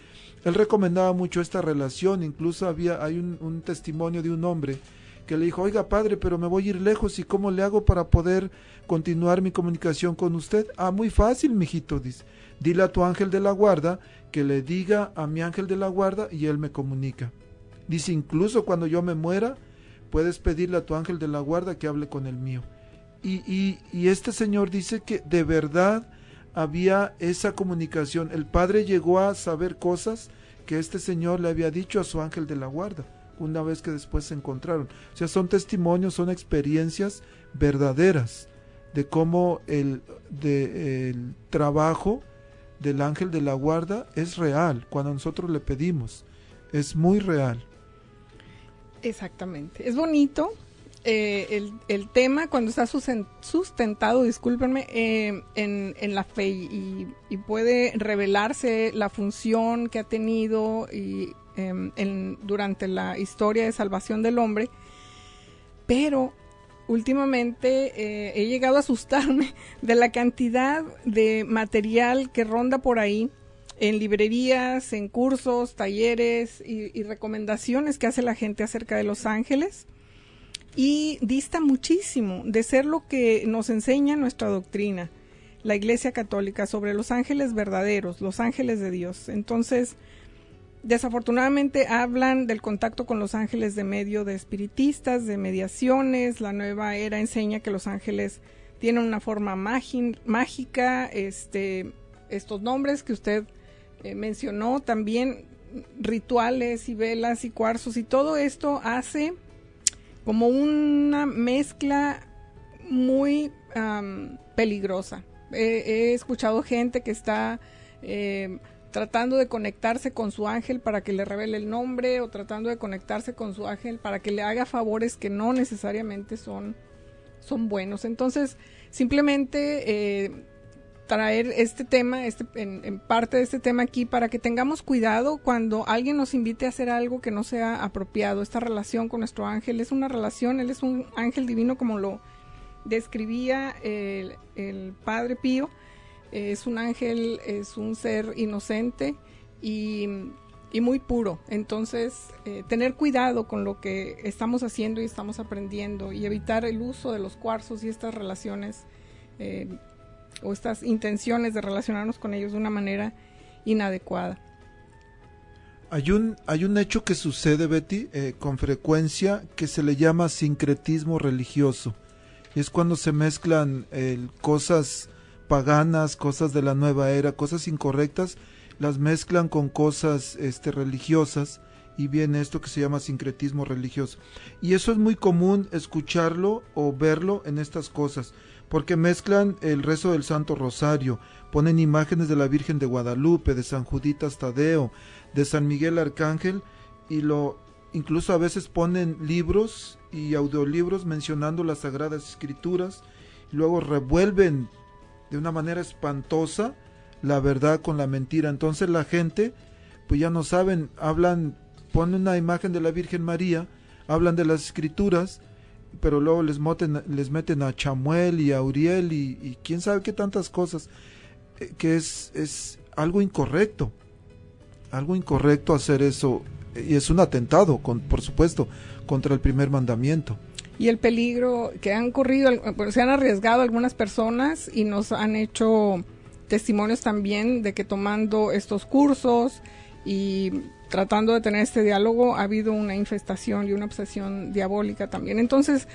él recomendaba mucho esta relación, incluso había, hay un, testimonio de un hombre que le dijo, oiga padre, pero me voy a ir lejos y cómo le hago para poder continuar mi comunicación con usted. Ah, muy fácil, mijito, dice. Dile a tu ángel de la guarda que le diga a mi ángel de la guarda y él me comunica. Dice, incluso cuando yo me muera, puedes pedirle a tu ángel de la guarda que hable con el mío. Y, y, y este señor dice que de verdad había esa comunicación. El padre llegó a saber cosas que este señor le había dicho a su ángel de la guarda, una vez que después se encontraron. O sea, son testimonios, son experiencias verdaderas de cómo el, de, el trabajo del ángel de la guarda es real cuando nosotros le pedimos. Es muy real. Exactamente. Es bonito eh, el, tema cuando está sustentado, discúlpenme, eh, en, la fe y, puede revelarse la función que ha tenido y, en, durante la historia de salvación del hombre. Pero últimamente eh, he llegado a asustarme de la cantidad de material que ronda por ahí en librerías, en cursos, talleres y recomendaciones que hace la gente acerca de los ángeles y dista muchísimo de ser lo que nos enseña nuestra doctrina, la Iglesia Católica, sobre los ángeles verdaderos, los ángeles de Dios. Entonces, desafortunadamente hablan del contacto con los ángeles de medio de espiritistas, de mediaciones, la nueva era enseña que los ángeles tienen una forma mágica, este, estos nombres que usted eh, mencionó, también rituales y velas y cuarzos y todo esto hace como una mezcla muy peligrosa. he escuchado gente que está eh, tratando de conectarse con su ángel para que le revele el nombre o tratando de conectarse con su ángel para que le haga favores que no necesariamente son, son buenos. Entonces, simplemente eh, traer este tema, este, en, parte de este tema aquí, para que tengamos cuidado cuando alguien nos invite a hacer algo que no sea apropiado. Esta relación con nuestro ángel es una relación, él es un ángel divino como lo describía el, Padre Pío. Es un ángel, es un ser inocente y, muy puro. Entonces, eh, tener cuidado con lo que estamos haciendo y estamos aprendiendo y evitar el uso de los cuarzos y estas relaciones. Eh, o estas intenciones de relacionarnos con ellos de una manera inadecuada. Hay un, hay un hecho que sucede, Betty, eh, con frecuencia que se le llama sincretismo religioso. Y es cuando se mezclan cosas paganas, cosas de la nueva era, cosas incorrectas, las mezclan con cosas este, religiosas y viene esto que se llama sincretismo religioso. Y eso es muy común escucharlo o verlo en estas cosas porque mezclan el rezo del Santo Rosario, ponen imágenes de la Virgen de Guadalupe, de San Juditas Tadeo, de San Miguel Arcángel y lo incluso a veces ponen libros y audiolibros mencionando las sagradas escrituras y luego revuelven de una manera espantosa la verdad con la mentira. Entonces la gente pues ya no saben, hablan ponen una imagen de la Virgen María, hablan de las escrituras pero luego les, meten, les meten a Chamuel y a Uriel y, quién sabe qué tantas cosas, eh, que es, es algo incorrecto, algo incorrecto hacer eso, y es un atentado, por supuesto, contra el primer mandamiento. Y el peligro que han corrido, se han arriesgado algunas personas y nos han hecho testimonios también de que tomando estos cursos y tratando de tener este diálogo ha habido una infestación y una obsesión diabólica también. Entonces,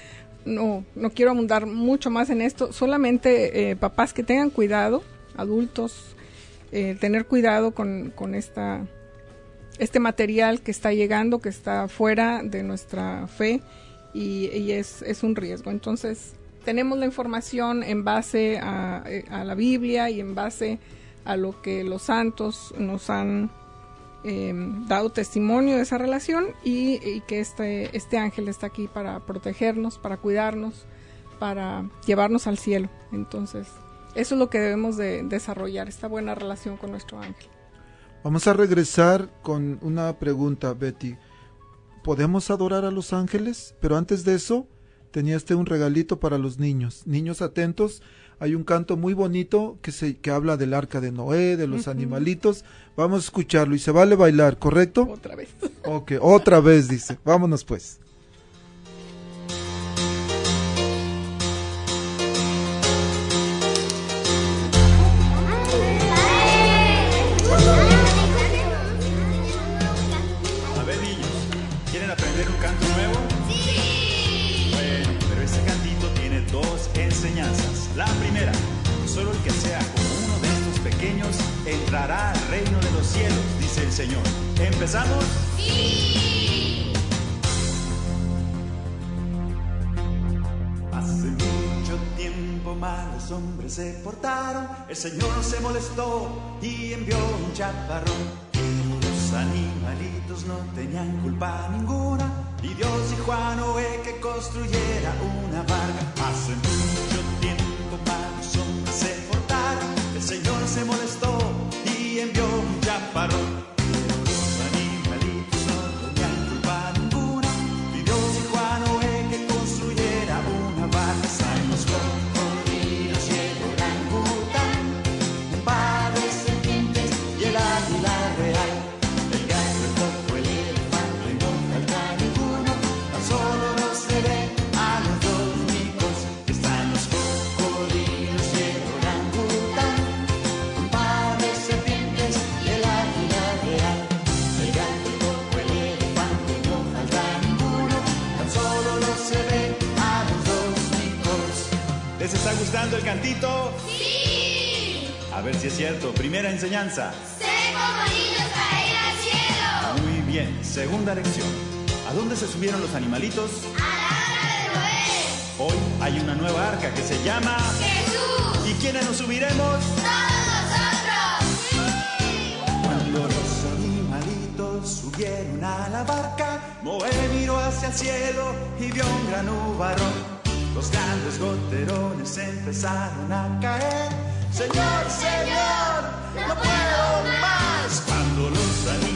no, no quiero abundar mucho más en esto, solamente eh, papás que tengan cuidado, adultos, eh, tener cuidado con, con esta, este material que está llegando, que está fuera de nuestra fe y, y es, es, un riesgo. Entonces, tenemos la información en base a, eh, a la Biblia y en base a lo que los santos nos han Em, dado testimonio de esa relación y, que este, este ángel está aquí para protegernos, para cuidarnos, para llevarnos al cielo. Entonces, eso es lo que debemos de desarrollar, esta buena relación con nuestro ángel. Vamos a regresar con una pregunta, Betty. ¿Podemos adorar a los ángeles? Pero antes de eso, tenía este un regalito para los niños. Niños atentos hay un canto muy bonito que, se, que habla del arca de Noé, de los animalitos. Vamos a escucharlo y se vale bailar, ¿correcto? Otra vez. Ok, otra vez dice. Vámonos pues. ¿Empezamos? Hace mucho tiempo malos hombres se portaron, el Señor se molestó y envió un chaparrón. Los animalitos no tenían culpa ninguna y Dios dijo a Noé que construyera una barca. Hace mucho tiempo malos hombres se portaron, el Señor se molestó y envió un chaparrón. Está gustando el cantito? Sí. A ver si es cierto. Primera enseñanza. Ser como niños para ir al cielo. Muy bien. Segunda lección. ¿A dónde se subieron los animalitos? A la hora de Noé. Hoy hay una nueva arca que se llama... Jesús. ¿Y quiénes nos subiremos? Todos nosotros. Cuando los animalitos subieron a la barca, Noé miró hacia el cielo y vio un gran nubarrón. Los grandes goterones empezaron a caer. Señor, Señor, no puedo más. Cuando los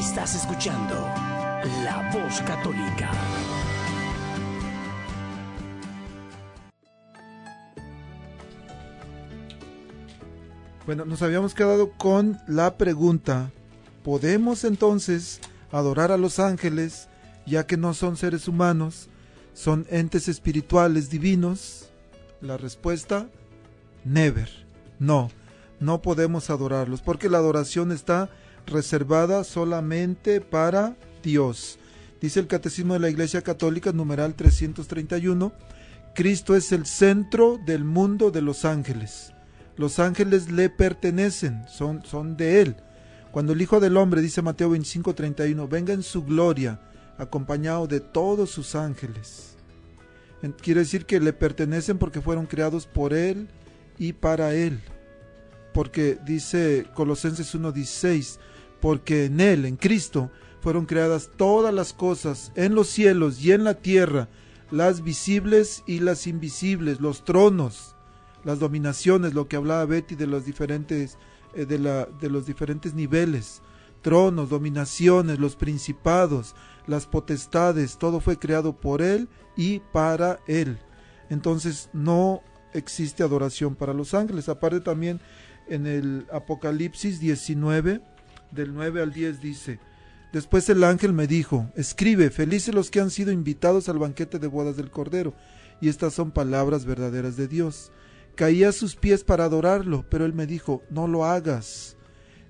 Estás escuchando La Voz Católica. Bueno, nos habíamos quedado con la pregunta, ¿podemos entonces adorar a los ángeles ya que no son seres humanos, son entes espirituales divinos? La respuesta, never, no, no podemos adorarlos porque la adoración está reservada solamente para Dios. Dice el Catecismo de la Iglesia Católica, numeral 331, Cristo es el centro del mundo de los ángeles. Los ángeles le pertenecen, son, son de él. Cuando el Hijo del Hombre, dice Mateo 25, 31, venga en su gloria, acompañado de todos sus ángeles. Quiere decir que le pertenecen porque fueron creados por él y para él. Porque dice Colosenses 1:16, porque en él, en Cristo, fueron creadas todas las cosas en los cielos y en la tierra, las visibles y las invisibles, los tronos, las dominaciones, lo que hablaba Betty de los diferentes eh, de, la, de los diferentes niveles, tronos, dominaciones, los principados, las potestades, todo fue creado por él y para él. Entonces no existe adoración para los ángeles. Aparte también en el Apocalipsis 19, del 9 al 10 dice, Después el ángel me dijo, escribe, felices los que han sido invitados al banquete de bodas del Cordero. Y estas son palabras verdaderas de Dios. Caí a sus pies para adorarlo, pero él me dijo, no lo hagas.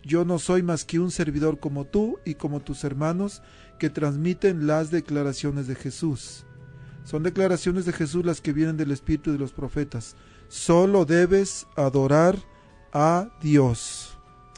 Yo no soy más que un servidor como tú y como tus hermanos que transmiten las declaraciones de Jesús. Son declaraciones de Jesús las que vienen del Espíritu de los profetas. Solo debes adorar a Dios.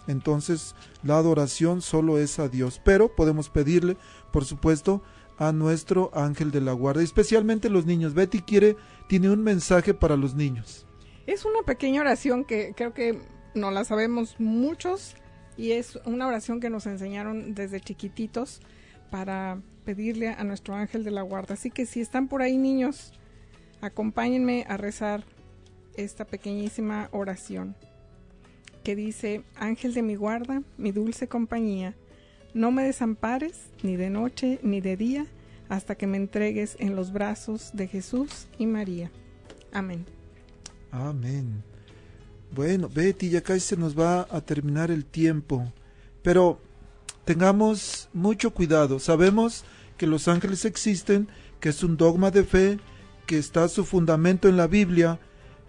Entonces, la adoración solo es a Dios, pero podemos pedirle, por supuesto, a nuestro ángel de la guarda, especialmente los niños. Betty quiere, tiene un mensaje para los niños. Es una pequeña oración que creo que no la sabemos muchos y es una oración que nos enseñaron desde chiquititos para pedirle a nuestro ángel de la guarda. Así que si están por ahí niños, acompáñenme a rezar esta pequeñísima oración que dice, Ángel de mi guarda, mi dulce compañía, no me desampares ni de noche ni de día hasta que me entregues en los brazos de Jesús y María. Amén. Amén. Bueno, Betty, ya casi se nos va a terminar el tiempo, pero tengamos mucho cuidado. Sabemos que los ángeles existen, que es un dogma de fe, que está su fundamento en la Biblia,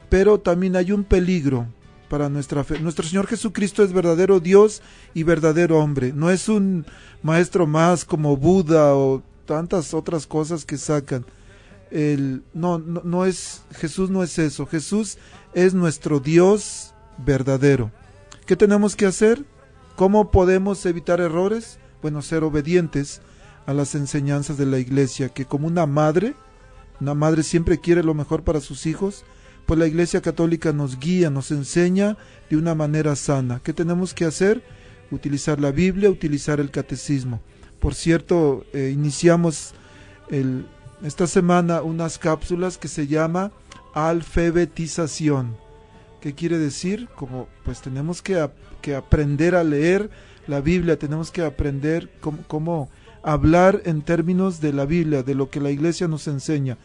pero también hay un peligro para nuestra fe. Nuestro Señor Jesucristo es verdadero Dios y verdadero hombre. No es un maestro más como Buda o tantas otras cosas que sacan. El, no, no, no es, Jesús no es eso. Jesús es nuestro Dios verdadero. ¿Qué tenemos que hacer? ¿Cómo podemos evitar errores? Bueno, ser obedientes a las enseñanzas de la iglesia, que como una madre, una madre siempre quiere lo mejor para sus hijos, pues la iglesia católica nos guía, nos enseña de una manera sana. ¿Qué tenemos que hacer? Utilizar la Biblia, utilizar el catecismo. Por cierto, eh, iniciamos esta semana unas cápsulas que se llama alfabetización. ¿Qué quiere decir? Como pues tenemos que, ap- que aprender a leer la Biblia, tenemos que aprender cómo hablar en términos de la Biblia, de lo que la iglesia nos enseña.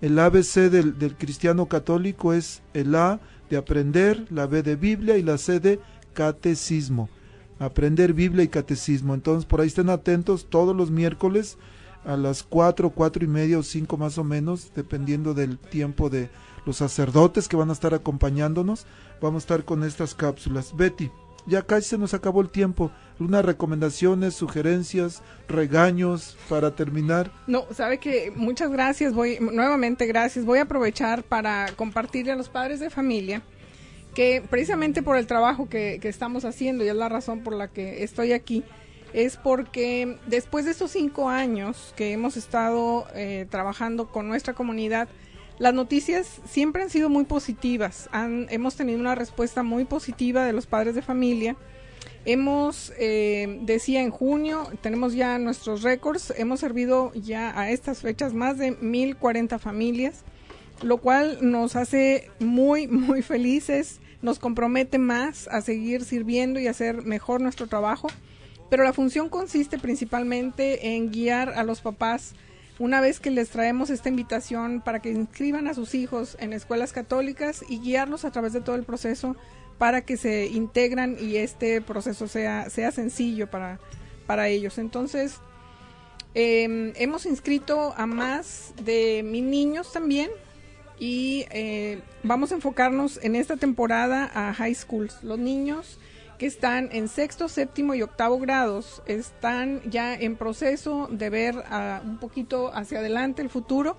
El ABC del, cristiano católico es el A de aprender, la B de Biblia y la C de catecismo. Aprender Biblia y catecismo. Entonces por ahí estén atentos todos los miércoles a las cuatro, cuatro y media o cinco más o menos, dependiendo del tiempo de los sacerdotes que van a estar acompañándonos. Vamos a estar con estas cápsulas. Betty, ya casi se nos acabó el tiempo. Unas recomendaciones, sugerencias, regaños para terminar. No, sabe que muchas gracias, voy nuevamente gracias. Voy a aprovechar para compartirle a los padres de familia que precisamente por el trabajo que, que estamos haciendo, y es la razón por la que estoy aquí, es porque después de estos cinco años que hemos estado eh, trabajando con nuestra comunidad, las noticias siempre han sido muy positivas. Hemos tenido una respuesta muy positiva de los padres de familia. Hemos, eh, decía en junio, tenemos ya nuestros récords, hemos servido ya a estas fechas más de 1040 familias, lo cual nos hace muy, muy felices, nos compromete más a seguir sirviendo y hacer mejor nuestro trabajo. Pero la función consiste principalmente en guiar a los papás una vez que les traemos esta invitación para que inscriban a sus hijos en escuelas católicas y guiarlos a través de todo el proceso para que se integran y este proceso sea, sea sencillo para, para ellos. Entonces, eh, hemos inscrito a más de mil niños también y eh, vamos a enfocarnos en esta temporada a high schools. Los niños que están en sexto, séptimo y octavo grados están ya en proceso de ver ah, un poquito hacia adelante el futuro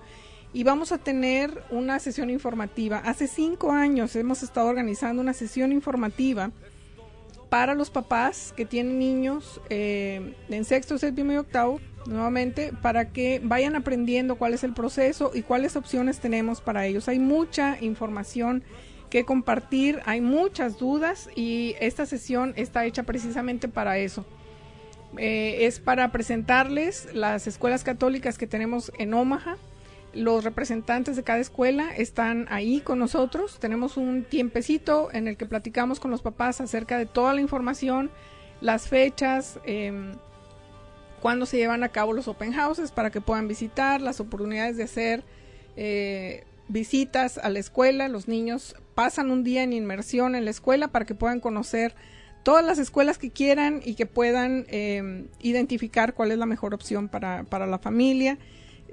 y vamos a tener una sesión informativa. Hace cinco años hemos estado organizando una sesión informativa para los papás que tienen niños eh, en sexto, séptimo y octavo, nuevamente, para que vayan aprendiendo cuál es el proceso y cuáles opciones tenemos para ellos. Hay mucha información que compartir, hay muchas dudas y esta sesión está hecha precisamente para eso. Eh, es para presentarles las escuelas católicas que tenemos en Omaha. Los representantes de cada escuela están ahí con nosotros. Tenemos un tiempecito en el que platicamos con los papás acerca de toda la información, las fechas, eh, cuándo se llevan a cabo los open houses para que puedan visitar, las oportunidades de hacer eh, visitas a la escuela. Los niños pasan un día en inmersión en la escuela para que puedan conocer todas las escuelas que quieran y que puedan eh, identificar cuál es la mejor opción para, para la familia,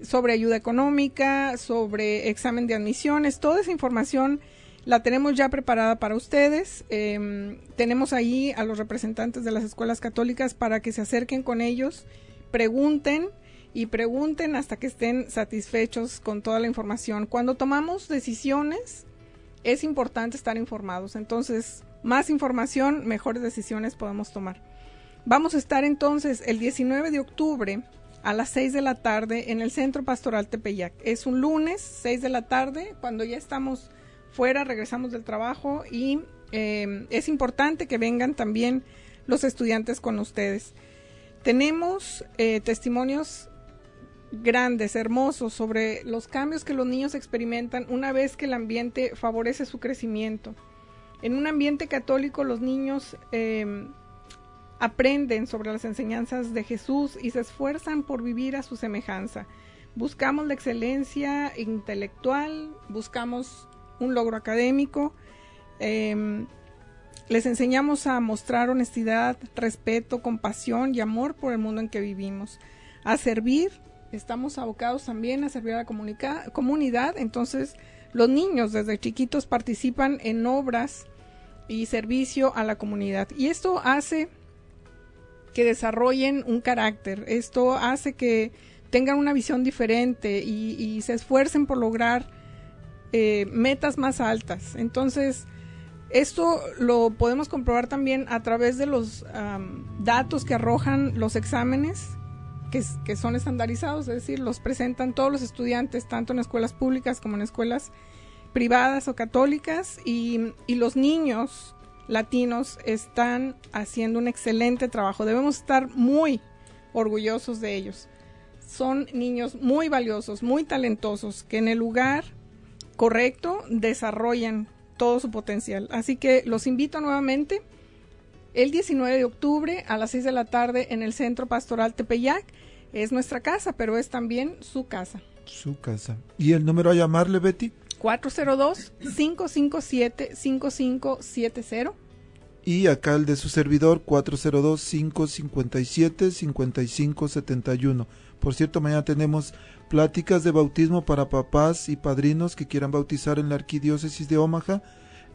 sobre ayuda económica, sobre examen de admisiones, toda esa información la tenemos ya preparada para ustedes. Eh, tenemos ahí a los representantes de las escuelas católicas para que se acerquen con ellos, pregunten y pregunten hasta que estén satisfechos con toda la información. Cuando tomamos decisiones, es importante estar informados. Entonces, más información, mejores decisiones podemos tomar. Vamos a estar entonces el 19 de octubre a las 6 de la tarde en el Centro Pastoral Tepeyac. Es un lunes, 6 de la tarde, cuando ya estamos fuera, regresamos del trabajo y eh, es importante que vengan también los estudiantes con ustedes. Tenemos eh, testimonios grandes, hermosos, sobre los cambios que los niños experimentan una vez que el ambiente favorece su crecimiento. En un ambiente católico los niños eh, aprenden sobre las enseñanzas de Jesús y se esfuerzan por vivir a su semejanza. Buscamos la excelencia intelectual, buscamos un logro académico, eh, les enseñamos a mostrar honestidad, respeto, compasión y amor por el mundo en que vivimos, a servir, estamos abocados también a servir a la comunidad, entonces los niños desde chiquitos participan en obras y servicio a la comunidad. Y esto hace que desarrollen un carácter, esto hace que tengan una visión diferente y, se esfuercen por lograr eh, metas más altas. Entonces, esto lo podemos comprobar también a través de los datos que arrojan los exámenes que, son estandarizados, es decir, los presentan todos los estudiantes, tanto en escuelas públicas como en escuelas privadas o católicas, y, y los niños latinos están haciendo un excelente trabajo. Debemos estar muy orgullosos de ellos. Son niños muy valiosos, muy talentosos, que en el lugar correcto desarrollan todo su potencial. Así que los invito nuevamente el 19 de octubre a las 6 de la tarde en el Centro Pastoral Tepeyac. Es nuestra casa, pero es también su casa. Su casa. ¿Y el número a llamarle, Betty? 402-557-5570. Y acá el de su servidor, 402-557-5571. Por cierto, mañana tenemos pláticas de bautismo para papás y padrinos que quieran bautizar en la arquidiócesis de Omaha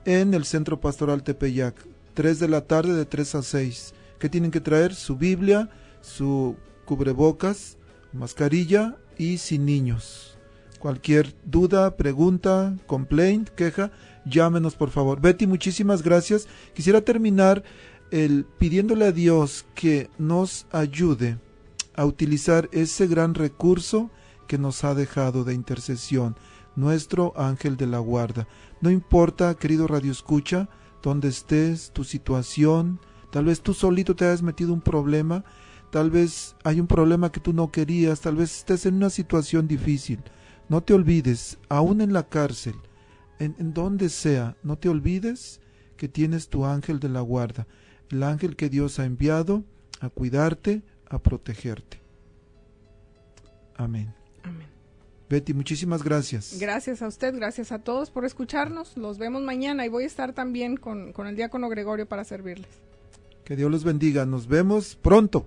en el Centro Pastoral Tepeyac. 3 de la tarde de 3 a 6. ¿Qué tienen que traer? Su Biblia, su cubrebocas, mascarilla y sin niños. Cualquier duda, pregunta, complaint, queja, llámenos por favor. Betty, muchísimas gracias. Quisiera terminar el pidiéndole a Dios que nos ayude a utilizar ese gran recurso que nos ha dejado de intercesión, nuestro ángel de la guarda. No importa, querido Radio Escucha, dónde estés, tu situación, tal vez tú solito te hayas metido un problema, tal vez hay un problema que tú no querías, tal vez estés en una situación difícil. No te olvides, aún en la cárcel, en, en donde sea, no te olvides que tienes tu ángel de la guarda, el ángel que Dios ha enviado a cuidarte, a protegerte. Amén. Amén. Betty, muchísimas gracias. Gracias a usted, gracias a todos por escucharnos. Los vemos mañana y voy a estar también con, con el diácono Gregorio para servirles. Que Dios los bendiga. Nos vemos pronto.